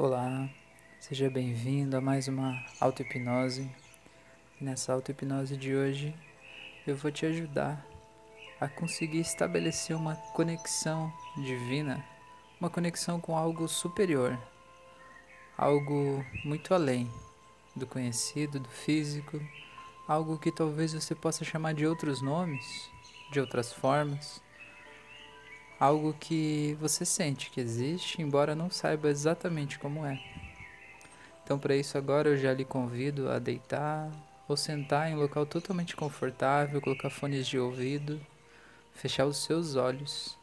Olá, seja bem-vindo a mais uma auto-hipnose. Nessa auto-hipnose de hoje, eu vou te ajudar a conseguir estabelecer uma conexão divina, uma conexão com algo superior, algo muito além do conhecido, do físico, algo que talvez você possa chamar de outros nomes, de outras formas algo que você sente que existe, embora não saiba exatamente como é. Então, para isso, agora eu já lhe convido a deitar ou sentar em um local totalmente confortável, colocar fones de ouvido, fechar os seus olhos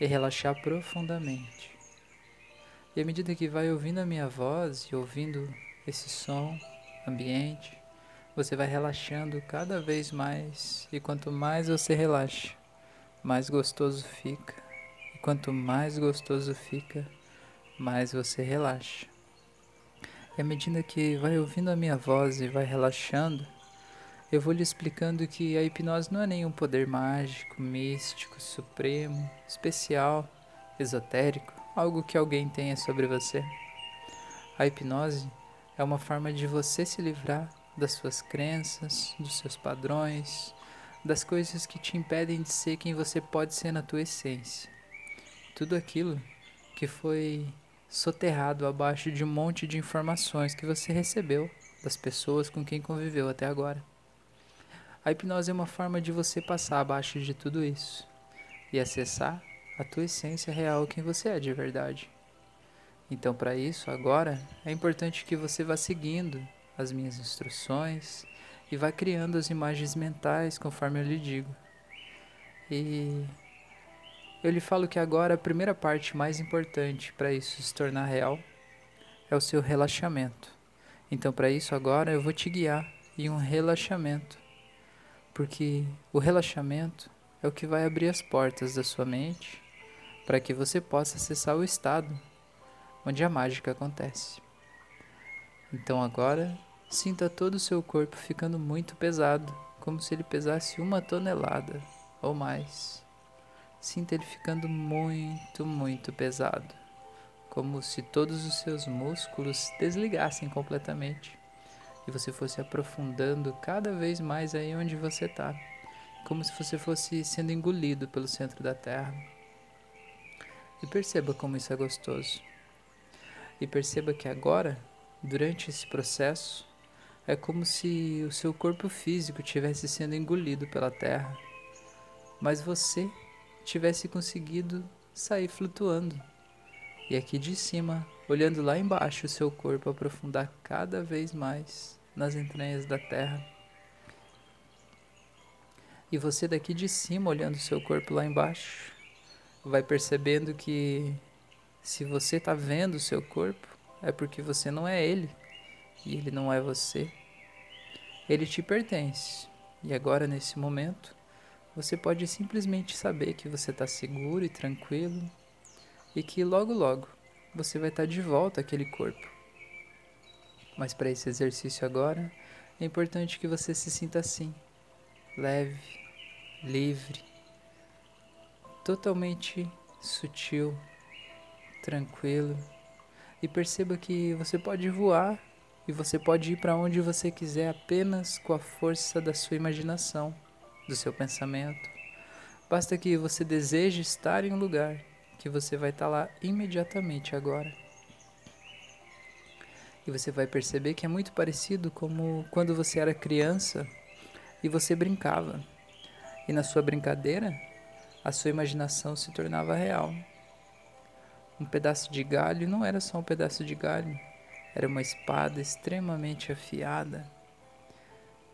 e relaxar profundamente. E à medida que vai ouvindo a minha voz e ouvindo esse som ambiente, você vai relaxando cada vez mais, e quanto mais você relaxa, mais gostoso fica quanto mais gostoso fica, mais você relaxa. E à medida que vai ouvindo a minha voz e vai relaxando, eu vou lhe explicando que a hipnose não é nenhum poder mágico, místico, supremo, especial, esotérico, algo que alguém tenha sobre você. A hipnose é uma forma de você se livrar das suas crenças, dos seus padrões, das coisas que te impedem de ser quem você pode ser na tua essência tudo aquilo que foi soterrado abaixo de um monte de informações que você recebeu das pessoas com quem conviveu até agora. A hipnose é uma forma de você passar abaixo de tudo isso e acessar a tua essência real, quem você é de verdade. Então, para isso, agora é importante que você vá seguindo as minhas instruções e vá criando as imagens mentais conforme eu lhe digo. E eu lhe falo que agora a primeira parte mais importante para isso se tornar real é o seu relaxamento. Então, para isso, agora eu vou te guiar em um relaxamento, porque o relaxamento é o que vai abrir as portas da sua mente para que você possa acessar o estado onde a mágica acontece. Então, agora, sinta todo o seu corpo ficando muito pesado, como se ele pesasse uma tonelada ou mais. Sinta ele ficando muito, muito pesado, como se todos os seus músculos desligassem completamente e você fosse aprofundando cada vez mais aí onde você está, como se você fosse sendo engolido pelo centro da Terra. E perceba como isso é gostoso. E perceba que agora, durante esse processo, é como se o seu corpo físico estivesse sendo engolido pela Terra, mas você tivesse conseguido sair flutuando. E aqui de cima, olhando lá embaixo, o seu corpo aprofundar cada vez mais nas entranhas da terra. E você daqui de cima, olhando o seu corpo lá embaixo, vai percebendo que se você está vendo o seu corpo, é porque você não é ele e ele não é você. Ele te pertence. E agora, nesse momento, você pode simplesmente saber que você está seguro e tranquilo e que logo logo você vai estar tá de volta àquele corpo. Mas para esse exercício agora, é importante que você se sinta assim, leve, livre, totalmente sutil, tranquilo e perceba que você pode voar e você pode ir para onde você quiser apenas com a força da sua imaginação do seu pensamento. Basta que você deseje estar em um lugar que você vai estar lá imediatamente agora. E você vai perceber que é muito parecido como quando você era criança e você brincava. E na sua brincadeira, a sua imaginação se tornava real. Um pedaço de galho não era só um pedaço de galho, era uma espada extremamente afiada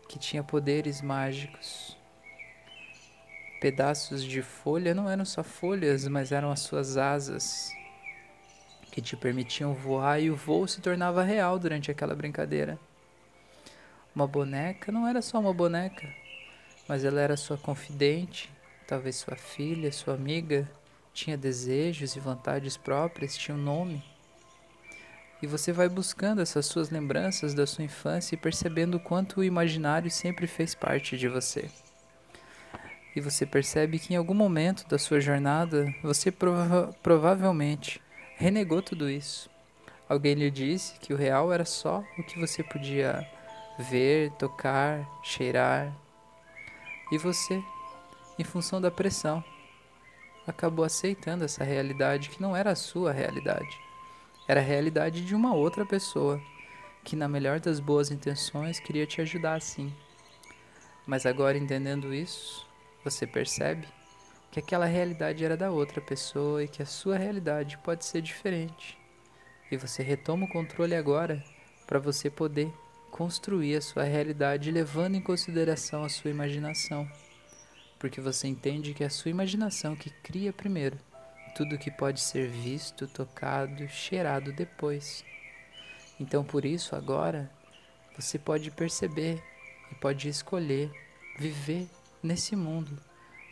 que tinha poderes mágicos pedaços de folha não eram só folhas, mas eram as suas asas que te permitiam voar e o voo se tornava real durante aquela brincadeira. Uma boneca não era só uma boneca, mas ela era sua confidente, talvez sua filha, sua amiga, tinha desejos e vontades próprias, tinha um nome. E você vai buscando essas suas lembranças da sua infância e percebendo o quanto o imaginário sempre fez parte de você e você percebe que em algum momento da sua jornada você prova provavelmente renegou tudo isso. Alguém lhe disse que o real era só o que você podia ver, tocar, cheirar. E você, em função da pressão, acabou aceitando essa realidade que não era a sua realidade. Era a realidade de uma outra pessoa, que, na melhor das boas intenções, queria te ajudar assim. Mas agora, entendendo isso, você percebe que aquela realidade era da outra pessoa e que a sua realidade pode ser diferente. E você retoma o controle agora para você poder construir a sua realidade levando em consideração a sua imaginação. Porque você entende que é a sua imaginação que cria primeiro tudo que pode ser visto, tocado, cheirado depois. Então, por isso, agora, você pode perceber e pode escolher viver nesse mundo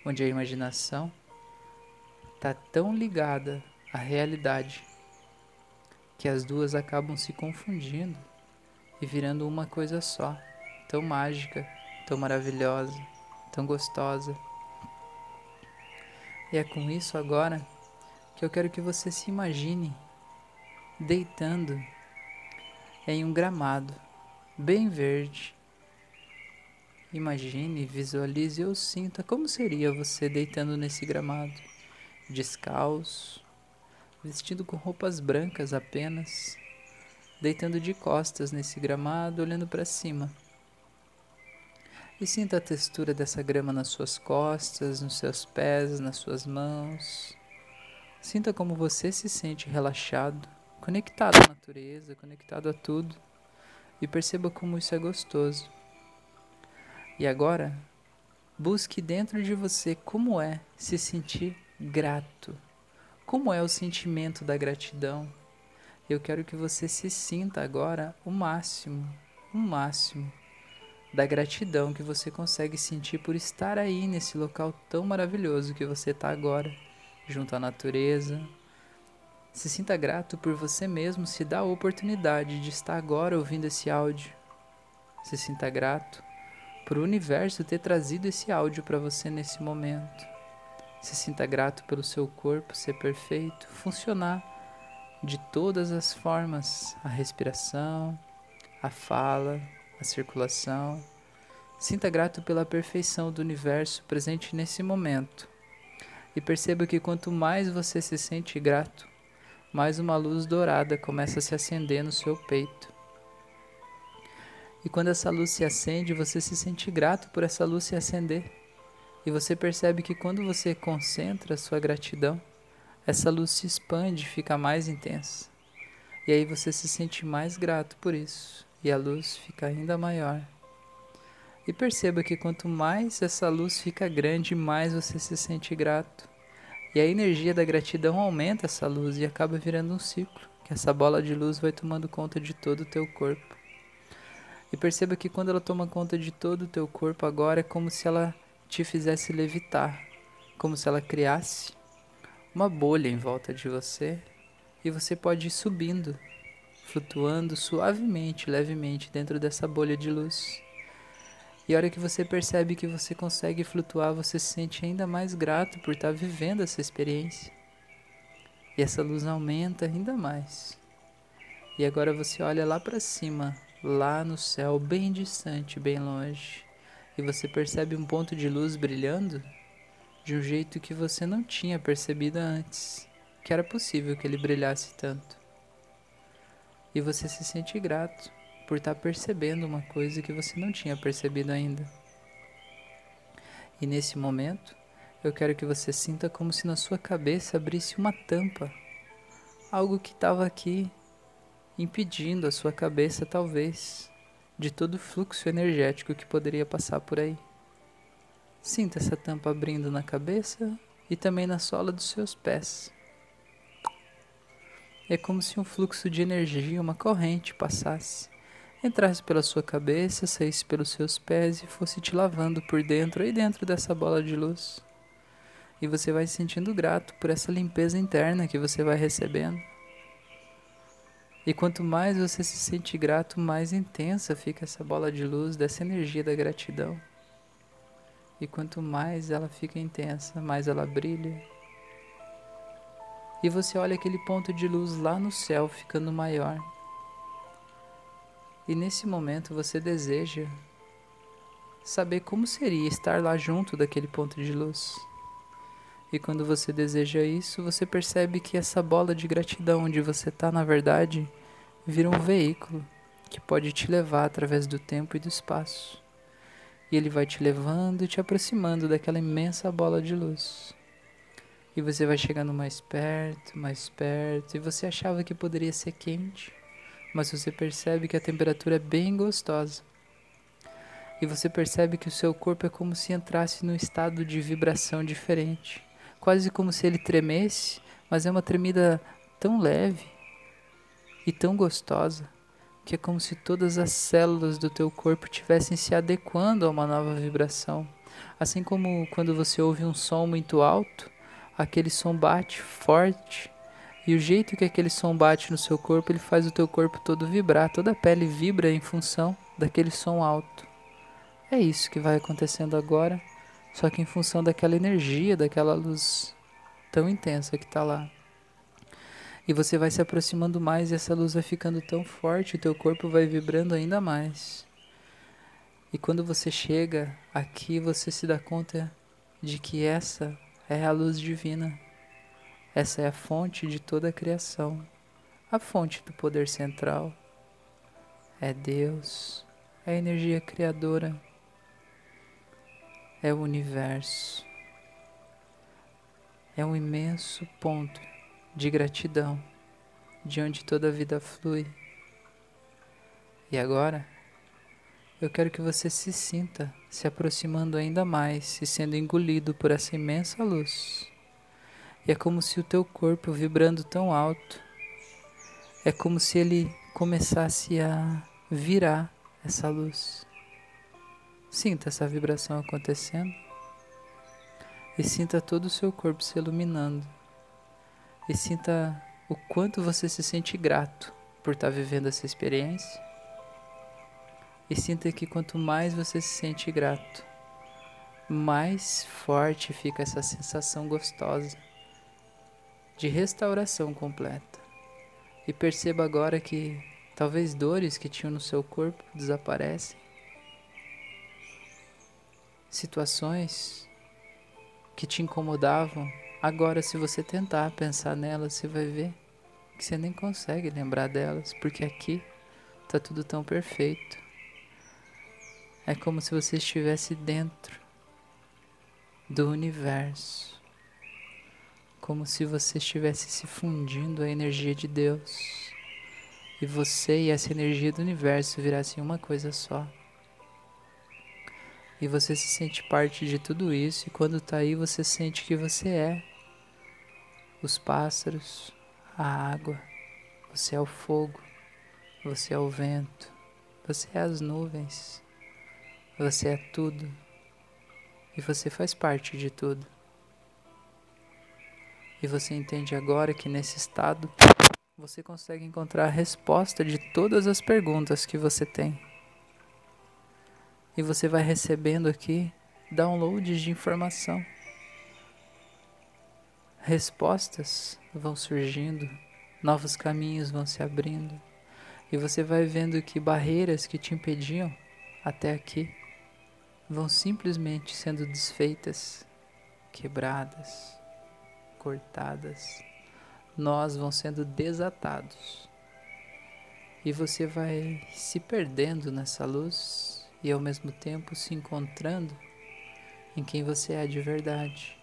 onde a imaginação está tão ligada à realidade que as duas acabam se confundindo e virando uma coisa só, tão mágica, tão maravilhosa, tão gostosa. E é com isso agora que eu quero que você se imagine deitando em um gramado bem verde. Imagine, visualize ou sinta como seria você deitando nesse gramado, descalço, vestido com roupas brancas apenas, deitando de costas nesse gramado, olhando para cima. E sinta a textura dessa grama nas suas costas, nos seus pés, nas suas mãos. Sinta como você se sente relaxado, conectado à natureza, conectado a tudo. E perceba como isso é gostoso. E agora, busque dentro de você como é se sentir grato. Como é o sentimento da gratidão? Eu quero que você se sinta agora o máximo, o máximo da gratidão que você consegue sentir por estar aí nesse local tão maravilhoso que você está agora, junto à natureza. Se sinta grato por você mesmo se dá a oportunidade de estar agora ouvindo esse áudio. Se sinta grato por o universo ter trazido esse áudio para você nesse momento. Se sinta grato pelo seu corpo ser perfeito, funcionar de todas as formas a respiração, a fala, a circulação. Sinta grato pela perfeição do universo presente nesse momento. E perceba que quanto mais você se sente grato, mais uma luz dourada começa a se acender no seu peito. E quando essa luz se acende, você se sente grato por essa luz se acender. E você percebe que quando você concentra sua gratidão, essa luz se expande fica mais intensa. E aí você se sente mais grato por isso e a luz fica ainda maior. E perceba que quanto mais essa luz fica grande, mais você se sente grato. E a energia da gratidão aumenta essa luz e acaba virando um ciclo, que essa bola de luz vai tomando conta de todo o teu corpo. E perceba que quando ela toma conta de todo o teu corpo agora é como se ela te fizesse levitar, como se ela criasse uma bolha em volta de você e você pode ir subindo flutuando suavemente, levemente dentro dessa bolha de luz. E a hora que você percebe que você consegue flutuar, você se sente ainda mais grato por estar vivendo essa experiência. E essa luz aumenta ainda mais. E agora você olha lá para cima, lá no céu, bem distante, bem longe, e você percebe um ponto de luz brilhando de um jeito que você não tinha percebido antes, que era possível que ele brilhasse tanto e você se sente grato por estar tá percebendo uma coisa que você não tinha percebido ainda. E nesse momento, eu quero que você sinta como se na sua cabeça abrisse uma tampa, algo que estava aqui impedindo a sua cabeça, talvez, de todo o fluxo energético que poderia passar por aí. Sinta essa tampa abrindo na cabeça e também na sola dos seus pés. É como se um fluxo de energia, uma corrente passasse, entrasse pela sua cabeça, saísse pelos seus pés e fosse te lavando por dentro, aí dentro dessa bola de luz. E você vai se sentindo grato por essa limpeza interna que você vai recebendo. E quanto mais você se sente grato, mais intensa fica essa bola de luz dessa energia da gratidão. E quanto mais ela fica intensa, mais ela brilha, e você olha aquele ponto de luz lá no céu ficando maior. E nesse momento você deseja saber como seria estar lá junto daquele ponto de luz. E quando você deseja isso, você percebe que essa bola de gratidão onde você está, na verdade, vira um veículo que pode te levar através do tempo e do espaço. E ele vai te levando e te aproximando daquela imensa bola de luz. E você vai chegando mais perto, mais perto, e você achava que poderia ser quente, mas você percebe que a temperatura é bem gostosa. E você percebe que o seu corpo é como se entrasse num estado de vibração diferente, quase como se ele tremesse, mas é uma tremida tão leve e tão gostosa que é como se todas as células do teu corpo tivessem se adequando a uma nova vibração. Assim como quando você ouve um som muito alto, aquele som bate forte e o jeito que aquele som bate no seu corpo, ele faz o teu corpo todo vibrar, toda a pele vibra em função daquele som alto. É isso que vai acontecendo agora, só que em função daquela energia, daquela luz tão intensa que está lá. E você vai se aproximando mais e essa luz vai ficando tão forte, o teu corpo vai vibrando ainda mais. E quando você chega aqui, você se dá conta de que essa é a luz divina. Essa é a fonte de toda a criação, a fonte do poder central. É Deus, é a energia criadora, é o universo. É um imenso ponto de gratidão, de onde toda a vida flui. E agora, eu quero que você se sinta se aproximando ainda mais e sendo engolido por essa imensa luz. E é como se o teu corpo vibrando tão alto, é como se ele começasse a virar essa luz. Sinta essa vibração acontecendo e sinta todo o seu corpo se iluminando e sinta o quanto você se sente grato por estar vivendo essa experiência. E sinta que quanto mais você se sente grato, mais forte fica essa sensação gostosa de restauração completa. E perceba agora que talvez dores que tinham no seu corpo desaparecem. Situações que te incomodavam Agora, se você tentar pensar nelas, você vai ver que você nem consegue lembrar delas, porque aqui tá tudo tão perfeito. É como se você estivesse dentro do universo. Como se você estivesse se fundindo à energia de Deus. E você e essa energia do universo virassem uma coisa só. E você se sente parte de tudo isso, e quando tá aí, você sente que você é os pássaros, a água, você é o fogo, você é o vento, você é as nuvens, você é tudo e você faz parte de tudo. E você entende agora que nesse estado você consegue encontrar a resposta de todas as perguntas que você tem. E você vai recebendo aqui downloads de informação. Respostas vão surgindo, novos caminhos vão se abrindo, e você vai vendo que barreiras que te impediam até aqui vão simplesmente sendo desfeitas, quebradas, cortadas, nós vão sendo desatados. E você vai se perdendo nessa luz e ao mesmo tempo se encontrando em quem você é de verdade.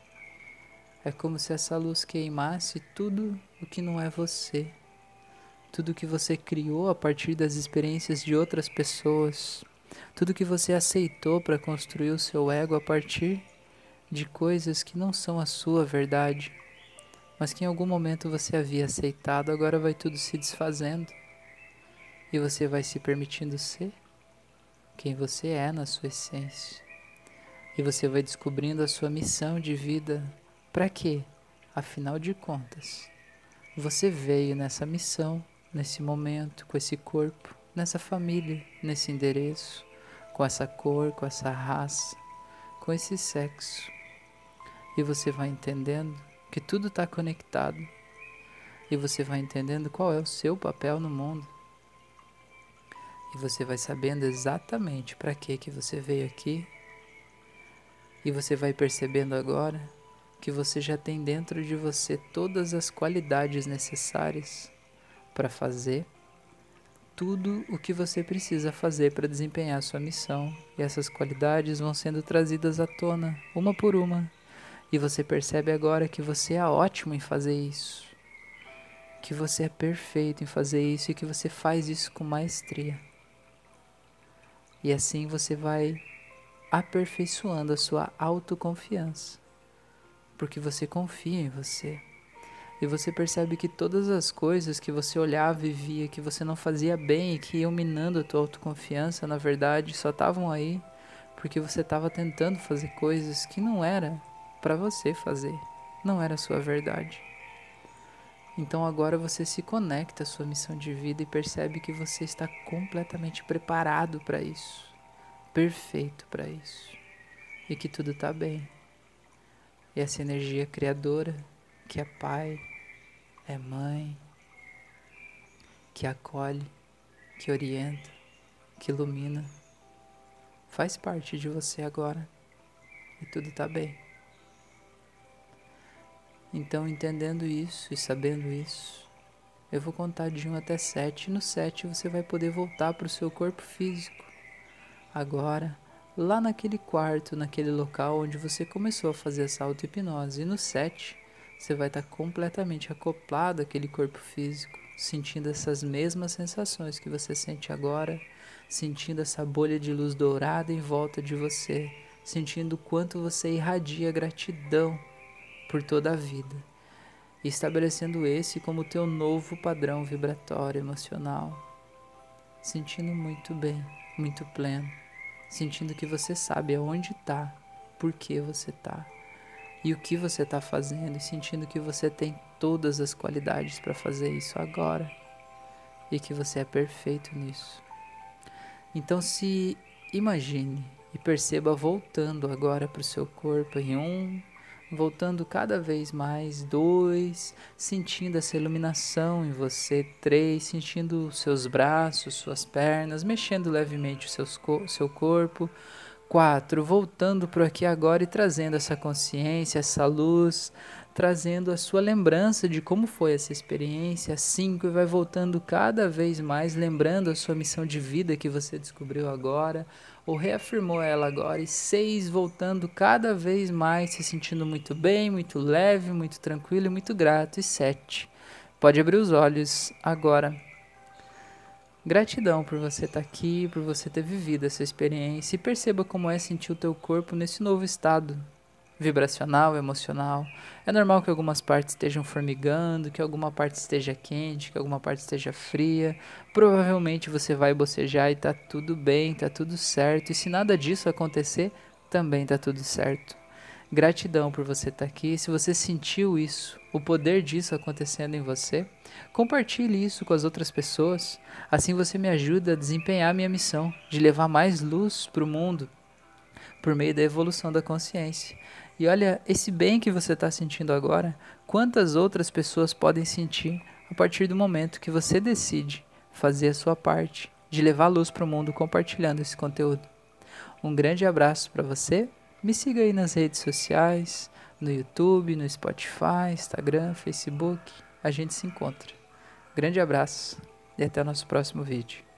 É como se essa luz queimasse tudo o que não é você, tudo que você criou a partir das experiências de outras pessoas, tudo que você aceitou para construir o seu ego a partir de coisas que não são a sua verdade, mas que em algum momento você havia aceitado, agora vai tudo se desfazendo e você vai se permitindo ser quem você é na sua essência. E você vai descobrindo a sua missão de vida para quê? Afinal de contas, você veio nessa missão, nesse momento, com esse corpo, nessa família, nesse endereço, com essa cor, com essa raça, com esse sexo. E você vai entendendo que tudo está conectado e você vai entendendo qual é o seu papel no mundo. E você vai sabendo exatamente para que que você veio aqui. E você vai percebendo agora que você já tem dentro de você todas as qualidades necessárias para fazer tudo o que você precisa fazer para desempenhar sua missão, e essas qualidades vão sendo trazidas à tona, uma por uma, e você percebe agora que você é ótimo em fazer isso, que você é perfeito em fazer isso e que você faz isso com maestria. E assim você vai aperfeiçoando a sua autoconfiança, porque você confia em você. E você percebe que todas as coisas que você olhava e via que você não fazia bem e que iam minando a tua autoconfiança, na verdade, só estavam aí porque você estava tentando fazer coisas que não era para você fazer, não era a sua verdade. Então agora você se conecta à sua missão de vida e percebe que você está completamente preparado para isso, perfeito para isso, e que tudo está bem. E essa energia criadora, que é Pai, é mãe, que acolhe, que orienta, que ilumina, faz parte de você agora e tudo está bem. Então, entendendo isso e sabendo isso, eu vou contar de 1 até 7. E no 7 você vai poder voltar para o seu corpo físico. Agora, lá naquele quarto, naquele local onde você começou a fazer essa auto-hipnose. E no 7, você vai estar completamente acoplado àquele corpo físico, sentindo essas mesmas sensações que você sente agora, sentindo essa bolha de luz dourada em volta de você, sentindo o quanto você irradia gratidão por toda a vida, estabelecendo esse como teu novo padrão vibratório emocional, sentindo muito bem, muito pleno, sentindo que você sabe aonde está, por que você está e o que você está fazendo e sentindo que você tem todas as qualidades para fazer isso agora e que você é perfeito nisso. Então se imagine e perceba voltando agora para o seu corpo em um, voltando cada vez mais dois, sentindo essa iluminação em você três, sentindo seus braços, suas pernas, mexendo levemente o seu corpo 4. Voltando para aqui agora e trazendo essa consciência, essa luz, trazendo a sua lembrança de como foi essa experiência. 5. E vai voltando cada vez mais, lembrando a sua missão de vida que você descobriu agora, ou reafirmou ela agora. E 6. Voltando cada vez mais, se sentindo muito bem, muito leve, muito tranquilo e muito grato. E 7. Pode abrir os olhos agora. Gratidão por você estar tá aqui, por você ter vivido essa experiência e perceba como é sentir o teu corpo nesse novo estado vibracional, emocional. É normal que algumas partes estejam formigando, que alguma parte esteja quente, que alguma parte esteja fria. Provavelmente você vai bocejar e tá tudo bem, tá tudo certo. E se nada disso acontecer, também tá tudo certo. Gratidão por você estar tá aqui. Se você sentiu isso, o poder disso acontecendo em você, compartilhe isso com as outras pessoas. Assim você me ajuda a desempenhar minha missão de levar mais luz para o mundo por meio da evolução da consciência. E olha, esse bem que você está sentindo agora, quantas outras pessoas podem sentir a partir do momento que você decide fazer a sua parte de levar luz para o mundo compartilhando esse conteúdo. Um grande abraço para você me siga aí nas redes sociais, no YouTube, no Spotify, Instagram, Facebook. A gente se encontra. Grande abraço e até o nosso próximo vídeo.